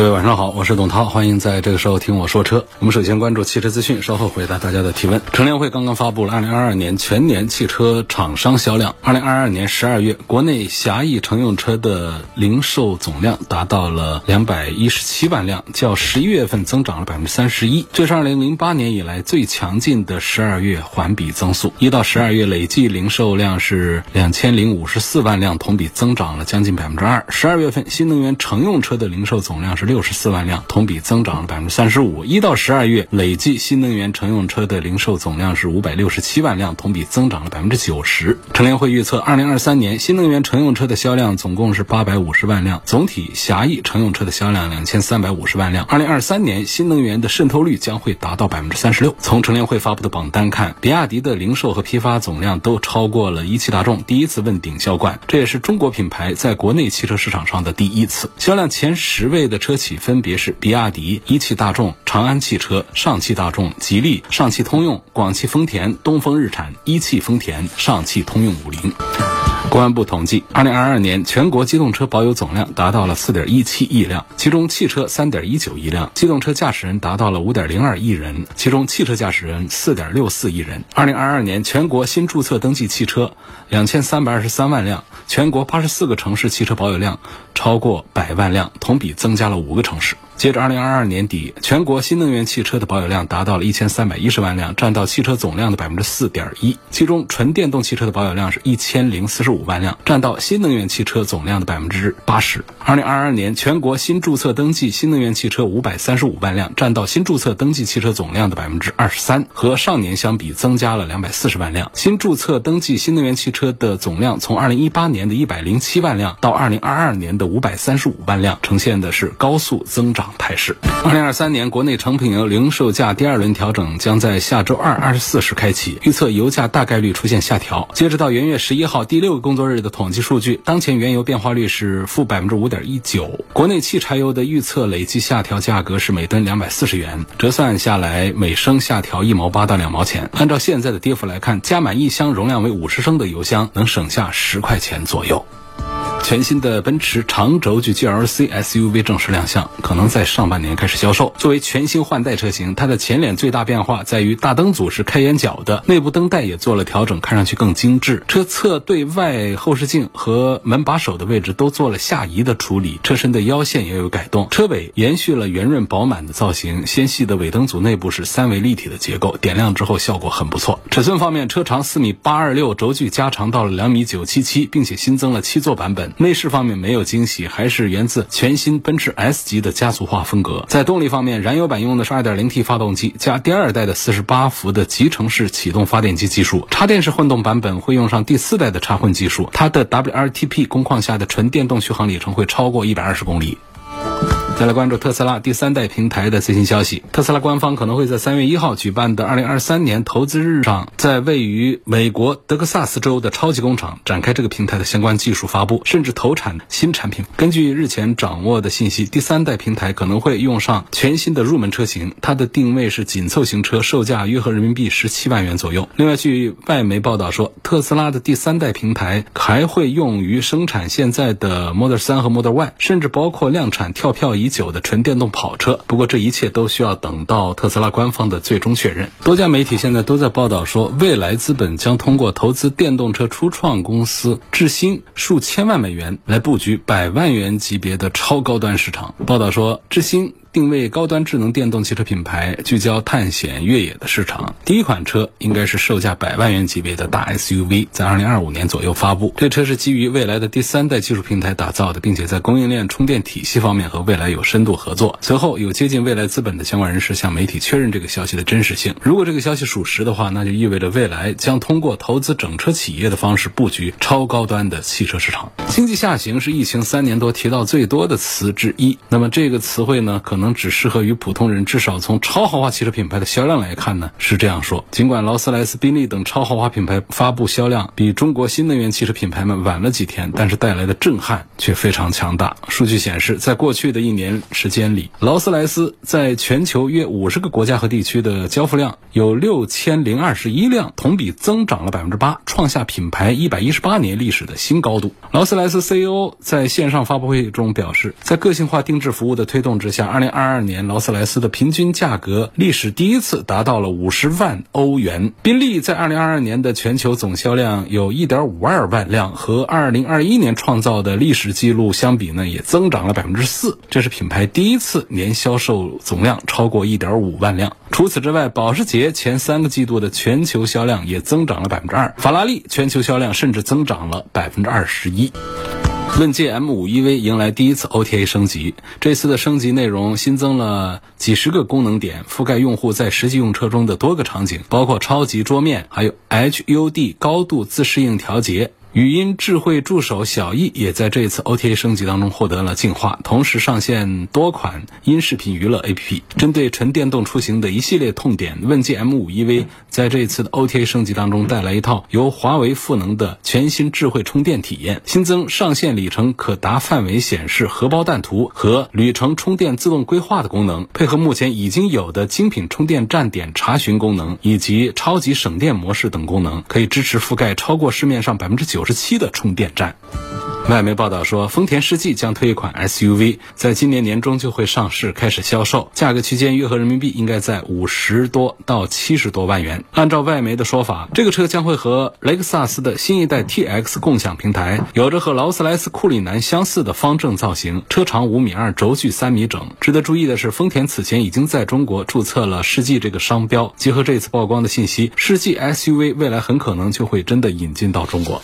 各位晚上好，我是董涛，欢迎在这个时候听我说车。我们首先关注汽车资讯，稍后回答大家的提问。乘联会刚刚发布了二零二二年全年汽车厂商销量。二零二二年十二月，国内狭义乘用车的零售总量达到了两百一十七万辆，较十一月份增长了百分之三十一，这是二零零八年以来最强劲的十二月环比增速。一到十二月累计零售量是两千零五十四万辆，同比增长了将近百分之二。十二月份新能源乘用车的零售总量是六十四万辆，同比增长了百分之三十五。一到十二月累计新能源乘用车的零售总量是五百六十七万辆，同比增长了百分之九十。乘联会预测，二零二三年新能源乘用车的销量总共是八百五十万辆，总体狭义乘用车的销量两千三百五十万辆。二零二三年新能源的渗透率将会达到百分之三十六。从乘联会发布的榜单看，比亚迪的零售和批发总量都超过了一汽大众，第一次问鼎销冠，这也是中国品牌在国内汽车市场上的第一次。销量前十位的车企分别是比亚迪、一汽大众、长安汽车、上汽大众、吉利、上汽通用、广汽丰田、东风日产、一汽丰田、上汽通用五菱。公安部统计，二零二二年全国机动车保有总量达到了四点一七亿辆，其中汽车三点一九亿辆，机动车驾驶人达到了五点零二亿人，其中汽车驾驶人四点六四亿人。二零二二年全国新注册登记汽车两千三百二十三万辆，全国八十四个城市汽车保有量超过百万辆，同比增加了五个城市。截至二零二二年底，全国新能源汽车的保有量达到了一千三百一十万辆，占到汽车总量的百分之四点一。其中，纯电动汽车的保有量是一千零四十五万辆，占到新能源汽车总量的百分之八十。二零二二年，全国新注册登记新能源汽车五百三十五万辆，占到新注册登记汽车总量的百分之二十三，和上年相比增加了两百四十万辆。新注册登记新能源汽车的总量从二零一八年的一百零七万辆到二零二二年的五百三十五万辆，呈现的是高速增长。态势。二零二三年国内成品油零售价第二轮调整将在下周二二十四时开启，预测油价大概率出现下调。截止到元月十一号第六个工作日的统计数据，当前原油变化率是负百分之五点一九。国内汽柴油的预测累计下调价格是每吨两百四十元，折算下来每升下调一毛八到两毛钱。按照现在的跌幅来看，加满一箱容量为五十升的油箱能省下十块钱左右。全新的奔驰长轴距 GLC SUV 正式亮相，可能在上半年开始销售。作为全新换代车型，它的前脸最大变化在于大灯组是开眼角的，内部灯带也做了调整，看上去更精致。车侧对外后视镜和门把手的位置都做了下移的处理，车身的腰线也有改动。车尾延续了圆润饱满的造型，纤细的尾灯组内部是三维立体的结构，点亮之后效果很不错。尺寸方面，车长四米八二六，轴距加长到了两米九七七，并且新增了七座版本。内饰方面没有惊喜，还是源自全新奔驰 S 级的家族化风格。在动力方面，燃油版用的是 2.0T 发动机加第二代的48伏的集成式启动发电机技术，插电式混动版本会用上第四代的插混技术，它的 W R T P 工况下的纯电动续航里程会超过120公里。再来关注特斯拉第三代平台的最新消息。特斯拉官方可能会在三月一号举办的二零二三年投资日上，在位于美国德克萨斯州的超级工厂展开这个平台的相关技术发布，甚至投产新产品。根据日前掌握的信息，第三代平台可能会用上全新的入门车型，它的定位是紧凑型车，售价约合人民币十七万元左右。另外，据外媒报道说，特斯拉的第三代平台还会用于生产现在的 Model 三和 Model Y，甚至包括量产跳票仪。久的纯电动跑车，不过这一切都需要等到特斯拉官方的最终确认。多家媒体现在都在报道说，未来资本将通过投资电动车初创公司智新数千万美元来布局百万元级别的超高端市场。报道说，智新。定位高端智能电动汽车品牌，聚焦探险越野的市场。第一款车应该是售价百万元级别的大 SUV，在二零二五年左右发布。这车是基于未来的第三代技术平台打造的，并且在供应链充电体系方面和未来有深度合作。随后有接近未来资本的相关人士向媒体确认这个消息的真实性。如果这个消息属实的话，那就意味着未来将通过投资整车企业的方式布局超高端的汽车市场。经济下行是疫情三年多提到最多的词之一。那么这个词汇呢，可能。能只适合于普通人，至少从超豪华汽车品牌的销量来看呢，是这样说。尽管劳斯莱斯、宾利等超豪华品牌发布销量比中国新能源汽车品牌们晚了几天，但是带来的震撼却非常强大。数据显示，在过去的一年时间里，劳斯莱斯在全球约五十个国家和地区的交付量有六千零二十一辆，同比增长了百分之八，创下品牌一百一十八年历史的新高度。劳斯莱斯 CEO 在线上发布会中表示，在个性化定制服务的推动之下，二零二二年劳斯莱斯的平均价格历史第一次达到了五十万欧元。宾利在二零二二年的全球总销量有一点五二万辆，和二零二一年创造的历史记录相比呢，也增长了百分之四。这是品牌第一次年销售总量超过一点五万辆。除此之外，保时捷前三个季度的全球销量也增长了百分之二，法拉利全球销量甚至增长了百分之二十一。问界 M5 EV 迎来第一次 OTA 升级，这次的升级内容新增了几十个功能点，覆盖用户在实际用车中的多个场景，包括超级桌面，还有 HUD 高度自适应调节。语音智慧助手小艺也在这一次 OTA 升级当中获得了进化，同时上线多款音视频娱乐 APP。针对纯电动出行的一系列痛点，问界 M5 EV 在这一次的 OTA 升级当中带来一套由华为赋能的全新智慧充电体验，新增上线里程可达范围显示、荷包蛋图和旅程充电自动规划的功能，配合目前已经有的精品充电站点查询功能以及超级省电模式等功能，可以支持覆盖超过市面上百分之九。九十七的充电站。外媒报道说，丰田世纪将推一款 SUV，在今年年中就会上市开始销售，价格区间约合人民币应该在五十多到七十多万元。按照外媒的说法，这个车将会和雷克萨斯的新一代 TX 共享平台，有着和劳斯莱斯库里南相似的方正造型，车长五米二，轴距三米整。值得注意的是，丰田此前已经在中国注册了世纪这个商标。结合这次曝光的信息，世纪 SUV 未来很可能就会真的引进到中国。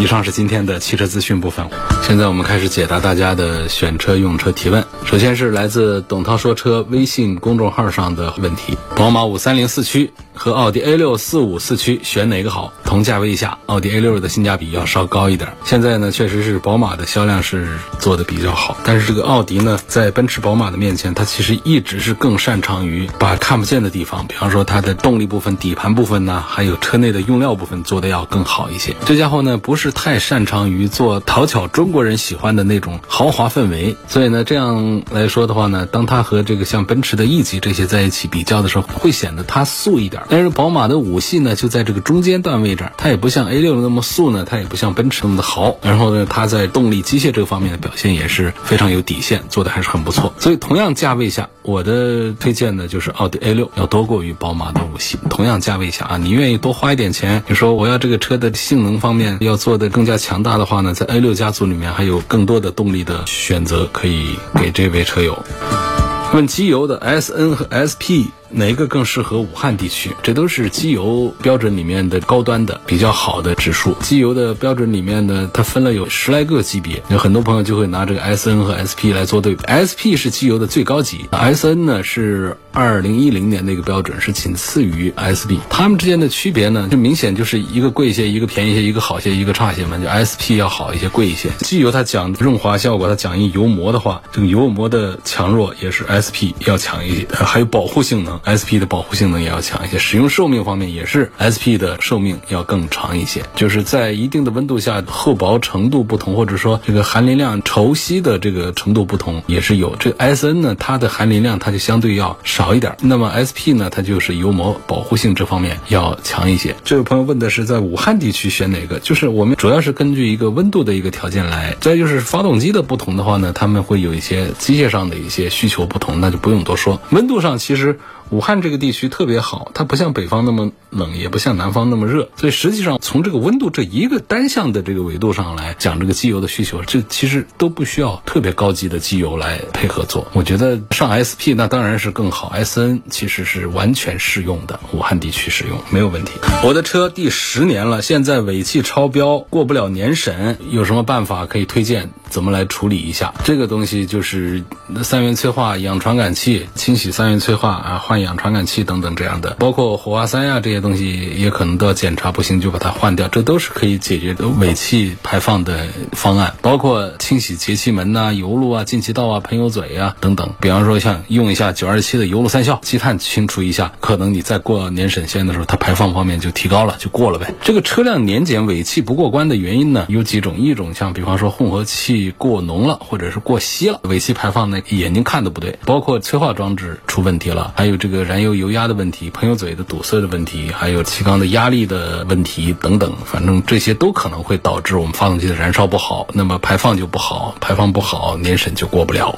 以上是今天的汽车资讯部分，现在我们开始解答大家的选车用车提问。首先是来自董涛说车微信公众号上的问题：宝马五三零四驱和奥迪 A 六四五四驱选哪个好？同价位下，奥迪 A 六的性价比要稍高一点。现在呢，确实是宝马的销量是做的比较好，但是这个奥迪呢，在奔驰、宝马的面前，它其实一直是更擅长于把看不见的地方，比方说它的动力部分、底盘部分呢，还有车内的用料部分做的要更好一些。这家伙呢，不是。是太擅长于做讨巧中国人喜欢的那种豪华氛围，所以呢，这样来说的话呢，当它和这个像奔驰的 E 级这些在一起比较的时候，会显得它素一点。但是宝马的五系呢，就在这个中间段位置，它也不像 A 六那么素呢，它也不像奔驰那么的豪。然后呢，它在动力机械这个方面的表现也是非常有底线，做的还是很不错。所以同样价位下，我的推荐呢就是奥迪 A 六要多过于宝马的五系。同样价位下啊，你愿意多花一点钱，你说我要这个车的性能方面要做的。更加强大的话呢，在 A 六家族里面还有更多的动力的选择可以给这位车友。问机油的 SN 和 SP。哪一个更适合武汉地区？这都是机油标准里面的高端的、比较好的指数。机油的标准里面呢，它分了有十来个级别，有很多朋友就会拿这个 S N 和 S P 来做对比。S P 是机油的最高级，S N 呢是二零一零年那个标准，是仅次于 S B。它们之间的区别呢，就明显就是一个贵一些，一个便宜一些，一个好些，一个差些嘛。就 S P 要好一些，贵一些。机油它讲润滑效果，它讲一油膜的话，这个油膜的强弱也是 S P 要强一些，还有保护性能。SP 的保护性能也要强一些，使用寿命方面也是 SP 的寿命要更长一些。就是在一定的温度下，厚薄程度不同，或者说这个含磷量稠稀的这个程度不同，也是有。这个 SN 呢，它的含磷量它就相对要少一点。那么 SP 呢，它就是油膜保护性这方面要强一些。这位朋友问的是在武汉地区选哪个？就是我们主要是根据一个温度的一个条件来。再就是发动机的不同的话呢，他们会有一些机械上的一些需求不同，那就不用多说。温度上其实。武汉这个地区特别好，它不像北方那么冷，也不像南方那么热，所以实际上从这个温度这一个单向的这个维度上来讲，这个机油的需求，这其实都不需要特别高级的机油来配合做。我觉得上 SP 那当然是更好，SN 其实是完全适用的，武汉地区使用没有问题。我的车第十年了，现在尾气超标，过不了年审，有什么办法可以推荐？怎么来处理一下？这个东西就是三元催化、氧传感器、清洗三元催化啊，换。氧传感器等等这样的，包括火花塞啊这些东西也可能都要检查，不行就把它换掉，这都是可以解决的尾气排放的方案。包括清洗节气门呐、油路啊、进气道啊、喷油嘴啊等等。比方说像用一下九二七的油路三效，积碳清除一下，可能你再过年审线的时候，它排放方面就提高了，就过了呗。这个车辆年检尾气不过关的原因呢，有几种，一种像比方说混合气过浓了，或者是过稀了，尾气排放呢眼睛看的不对，包括催化装置出问题了，还有这个燃油油压的问题、喷油嘴的堵塞的问题，还有气缸的压力的问题等等，反正这些都可能会导致我们发动机的燃烧不好，那么排放就不好，排放不好，年审就过不了。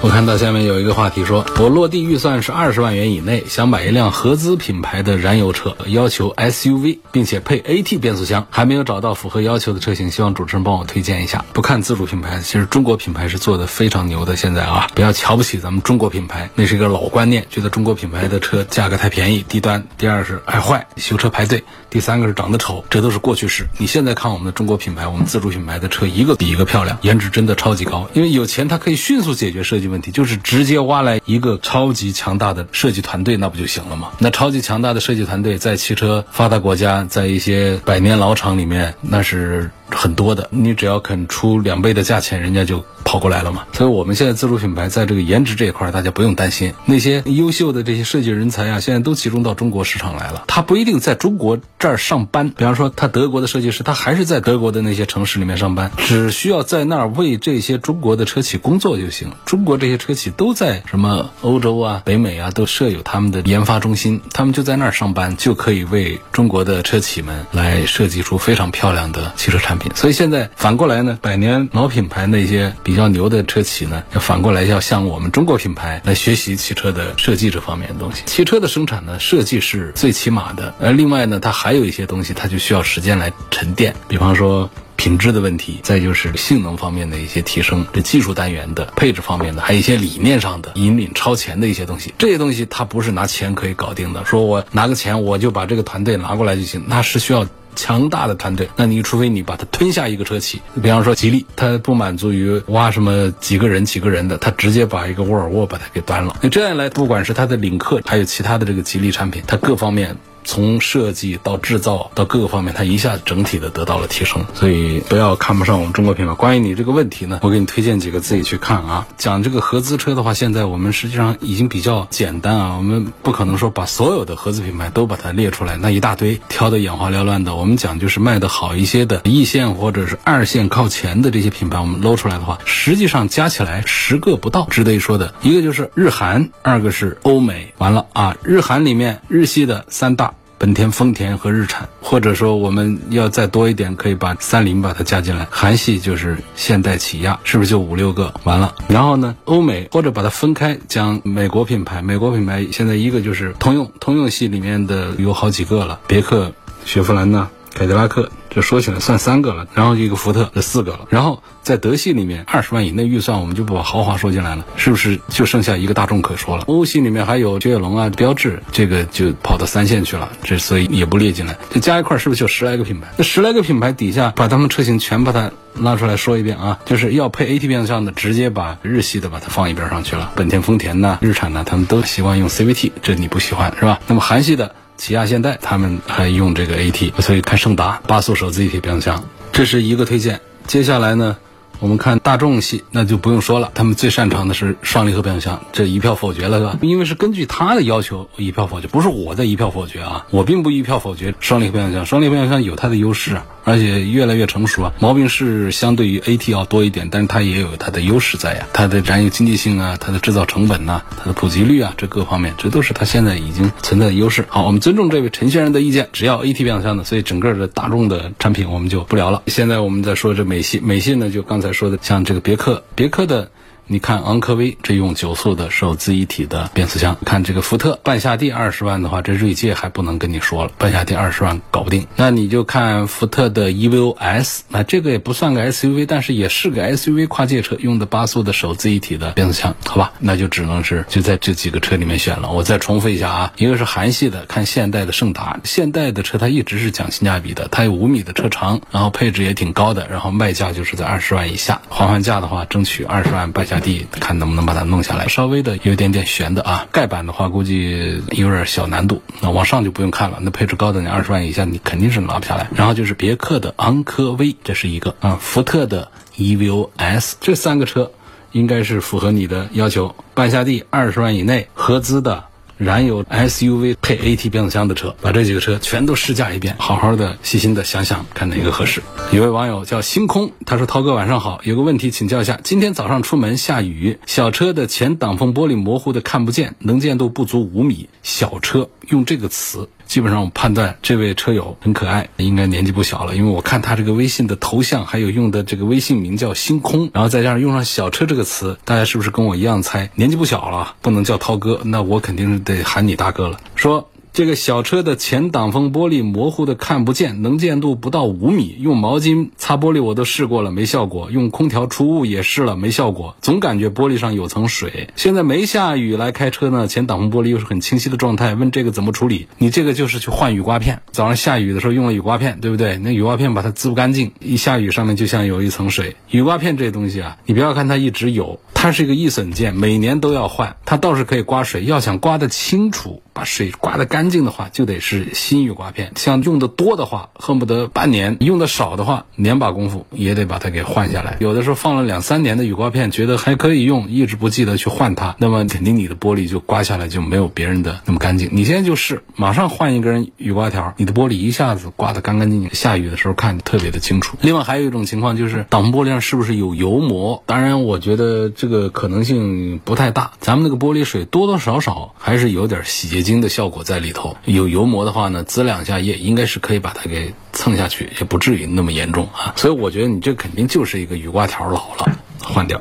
我看到下面有一个话题说，我落地预算是二十万元以内，想买一辆合资品牌的燃油车，要求 SUV，并且配 AT 变速箱，还没有找到符合要求的车型，希望主持人帮我推荐一下。不看自主品牌，其实中国品牌是做的非常牛的。现在啊，不要瞧不起咱们中国品牌，那是一个老观念，觉得中国品牌的车价格太便宜、低端。第二是爱坏，修车排队；第三个是长得丑，这都是过去式。你现在看我们的中国品牌，我们自主品牌的车一个比一个漂亮，颜值真的超级高。因为有钱，它可以迅速解决设计问题，就是直接挖来一个超级强大的设计团队，那不就行了吗？那超级强大的设计团队在汽车发达国家，在一些百年老厂里面，那是很多的。你只要肯出两倍的价钱，人家就跑过来了嘛。所以我们现在自主品牌在这个颜值这一块，大家不用担心。那些优秀的这些设计人才啊，现在都集中到中国市场来了。他不一定在中国这儿上班，比方说他德国的设计师，他还是在德国的那些城市里面上班，只需要在那儿为这些中国的车企工作就行。中国这些车企都在什么欧洲啊、北美啊，都设有他们的研发中心，他们就在那儿上班，就可以为中国的车企们来设计出非常漂亮的汽车产品。所以现在反过来呢，百年老品牌那些比较牛的车企呢，要反过来要向我们中国品牌来学习汽车的设计这方面的东西。汽车的生产呢，设计是最起码的，而另外呢，它还有一些东西，它就需要时间来沉淀，比方说。品质的问题，再就是性能方面的一些提升，这技术单元的配置方面的，还有一些理念上的引领超前的一些东西，这些东西它不是拿钱可以搞定的。说我拿个钱我就把这个团队拿过来就行，那是需要强大的团队。那你除非你把它吞下一个车企，比方说吉利，它不满足于挖什么几个人几个人的，它直接把一个沃尔沃把它给端了。那这样来，不管是它的领克，还有其他的这个吉利产品，它各方面。从设计到制造到各个方面，它一下整体的得到了提升，所以不要看不上我们中国品牌。关于你这个问题呢，我给你推荐几个自己去看啊。讲这个合资车的话，现在我们实际上已经比较简单啊，我们不可能说把所有的合资品牌都把它列出来，那一大堆挑的眼花缭乱的。我们讲就是卖的好一些的一线或者是二线靠前的这些品牌，我们搂出来的话，实际上加起来十个不到。值得一说的一个就是日韩，二个是欧美。完了啊，日韩里面日系的三大。本田、丰田和日产，或者说我们要再多一点，可以把三菱把它加进来。韩系就是现代、起亚，是不是就五六个？完了，然后呢，欧美或者把它分开，讲美国品牌。美国品牌现在一个就是通用，通用系里面的有好几个了，别克、雪佛兰呐。凯迪拉克，这说起来算三个了，然后一个福特，这四个了。然后在德系里面，二十万以内预算，我们就不把豪华说进来了，是不是就剩下一个大众可说了？欧系里面还有雪铁龙啊、标致，这个就跑到三线去了，这所以也不列进来。这加一块是不是就十来个品牌？那十来个品牌底下，把他们车型全把它拉出来说一遍啊，就是要配 AT 变速箱的，直接把日系的把它放一边上去了。本田、丰田呐、日产呐，他们都习惯用 CVT，这你不喜欢是吧？那么韩系的。起亚、现代他们还用这个 AT，所以看胜达八速手自一体变速箱，这是一个推荐。接下来呢，我们看大众系，那就不用说了，他们最擅长的是双离合变速箱，这一票否决了，是吧？因为是根据他的要求一票否决，不是我的一票否决啊，我并不一票否决双离合变速箱，双离合变速箱有它的优势啊。而且越来越成熟啊，毛病是相对于 AT 要多一点，但是它也有它的优势在呀，它的燃油经济性啊，它的制造成本呐，它的普及率啊，这各方面，这都是它现在已经存在的优势。好，我们尊重这位陈先生的意见，只要 AT 变速箱的，所以整个的大众的产品我们就不聊了。现在我们再说这美系，美系呢就刚才说的，像这个别克，别克的。你看昂科威这用九速的手自一体的变速箱，看这个福特半夏地二十万的话，这锐界还不能跟你说了，半夏地二十万搞不定。那你就看福特的 EVO S，那这个也不算个 SUV，但是也是个 SUV 跨界车，用的八速的手自一体的变速箱，好吧，那就只能是就在这几个车里面选了。我再重复一下啊，一个是韩系的，看现代的胜达，现代的车它一直是讲性价比的，它有五米的车长，然后配置也挺高的，然后卖价就是在二十万以下，还换价的话争取二十万半下。看能不能把它弄下来。稍微的有一点点悬的啊，盖板的话估计有点小难度。那往上就不用看了，那配置高的你二十万以下你肯定是拿不下来。然后就是别克的昂科威，这是一个啊，福特的 EVO S，这三个车应该是符合你的要求，半夏地二十万以内，合资的。燃油 SUV 配 AT 变速箱的车，把这几个车全都试驾一遍，好好的细心的想想看哪个合适。有位网友叫星空，他说：“涛哥晚上好，有个问题请教一下。今天早上出门下雨，小车的前挡风玻璃模糊的看不见，能见度不足五米，小车用这个词。”基本上我判断这位车友很可爱，应该年纪不小了，因为我看他这个微信的头像，还有用的这个微信名叫星空，然后再加上用上小车这个词，大家是不是跟我一样猜年纪不小了？不能叫涛哥，那我肯定是得喊你大哥了。说。这个小车的前挡风玻璃模糊的看不见，能见度不到五米。用毛巾擦玻璃我都试过了，没效果。用空调除雾也试了，没效果。总感觉玻璃上有层水。现在没下雨来开车呢，前挡风玻璃又是很清晰的状态。问这个怎么处理？你这个就是去换雨刮片。早上下雨的时候用了雨刮片，对不对？那雨刮片把它滋不干净，一下雨上面就像有一层水。雨刮片这东西啊，你不要看它一直有，它是一个易损件，每年都要换。它倒是可以刮水，要想刮得清楚。把水刮得干净的话，就得是新雨刮片。像用的多的话，恨不得半年；用的少的话，年把功夫也得把它给换下来。有的时候放了两三年的雨刮片，觉得还可以用，一直不记得去换它，那么肯定你的玻璃就刮下来就没有别人的那么干净。你现在就是马上换一根雨刮条，你的玻璃一下子刮得干干净净。下雨的时候看特别的清楚。另外还有一种情况就是挡风玻璃上是不是有油膜？当然，我觉得这个可能性不太大。咱们那个玻璃水多多少少还是有点洗洁。精的效果在里头，有油膜的话呢，滋两下液应该是可以把它给蹭下去，也不至于那么严重啊。所以我觉得你这肯定就是一个雨刮条老了，换掉。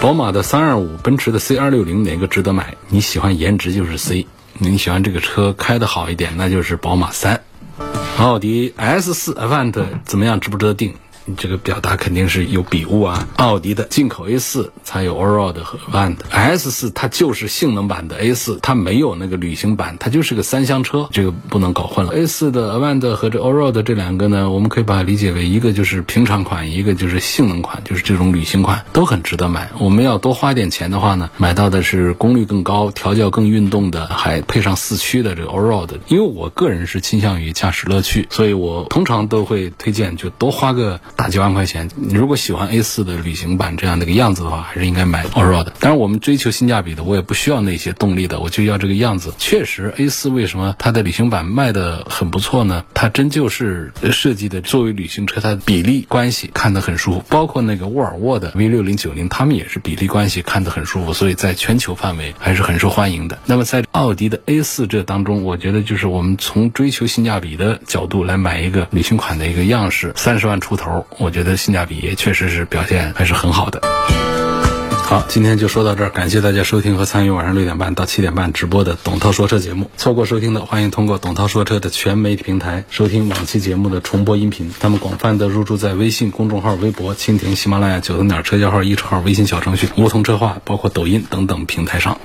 宝马的三二五，奔驰的 C 二六零哪个值得买？你喜欢颜值就是 C，你喜欢这个车开的好一点，那就是宝马三。奥迪 S 四 Avant 怎么样？值不值得定？这个表达肯定是有笔误啊！奥迪的进口 A 四才有 Allroad 和 Avant，S 四它就是性能版的 A 四，它没有那个旅行版，它就是个三厢车，这个不能搞混了。A 四的 Avant 和这 Allroad 这两个呢，我们可以把它理解为一个就是平常款，一个就是性能款，就是这种旅行款，都很值得买。我们要多花点钱的话呢，买到的是功率更高、调教更运动的，还配上四驱的这个 Allroad。因为我个人是倾向于驾驶乐趣，所以我通常都会推荐就多花个。大几万块钱，你如果喜欢 A 四的旅行版这样的一个样子的话，还是应该买 Allroad。当然，我们追求性价比的，我也不需要那些动力的，我就要这个样子。确实，A 四为什么它的旅行版卖的很不错呢？它真就是设计的作为旅行车，它的比例关系看得很舒服。包括那个沃尔沃的 V 六零九零，他们也是比例关系看得很舒服，所以在全球范围还是很受欢迎的。那么在奥迪的 A 四这当中，我觉得就是我们从追求性价比的角度来买一个旅行款的一个样式，三十万出头。我觉得性价比也确实是表现还是很好的。好，今天就说到这儿，感谢大家收听和参与晚上六点半到七点半直播的董涛说车节目。错过收听的，欢迎通过董涛说车的全媒体平台收听往期节目的重播音频。他们广泛的入驻在微信公众号、微博、蜻蜓、喜马拉雅、九头鸟车架号、一车号、微信小程序、梧桐车话，包括抖音等等平台上。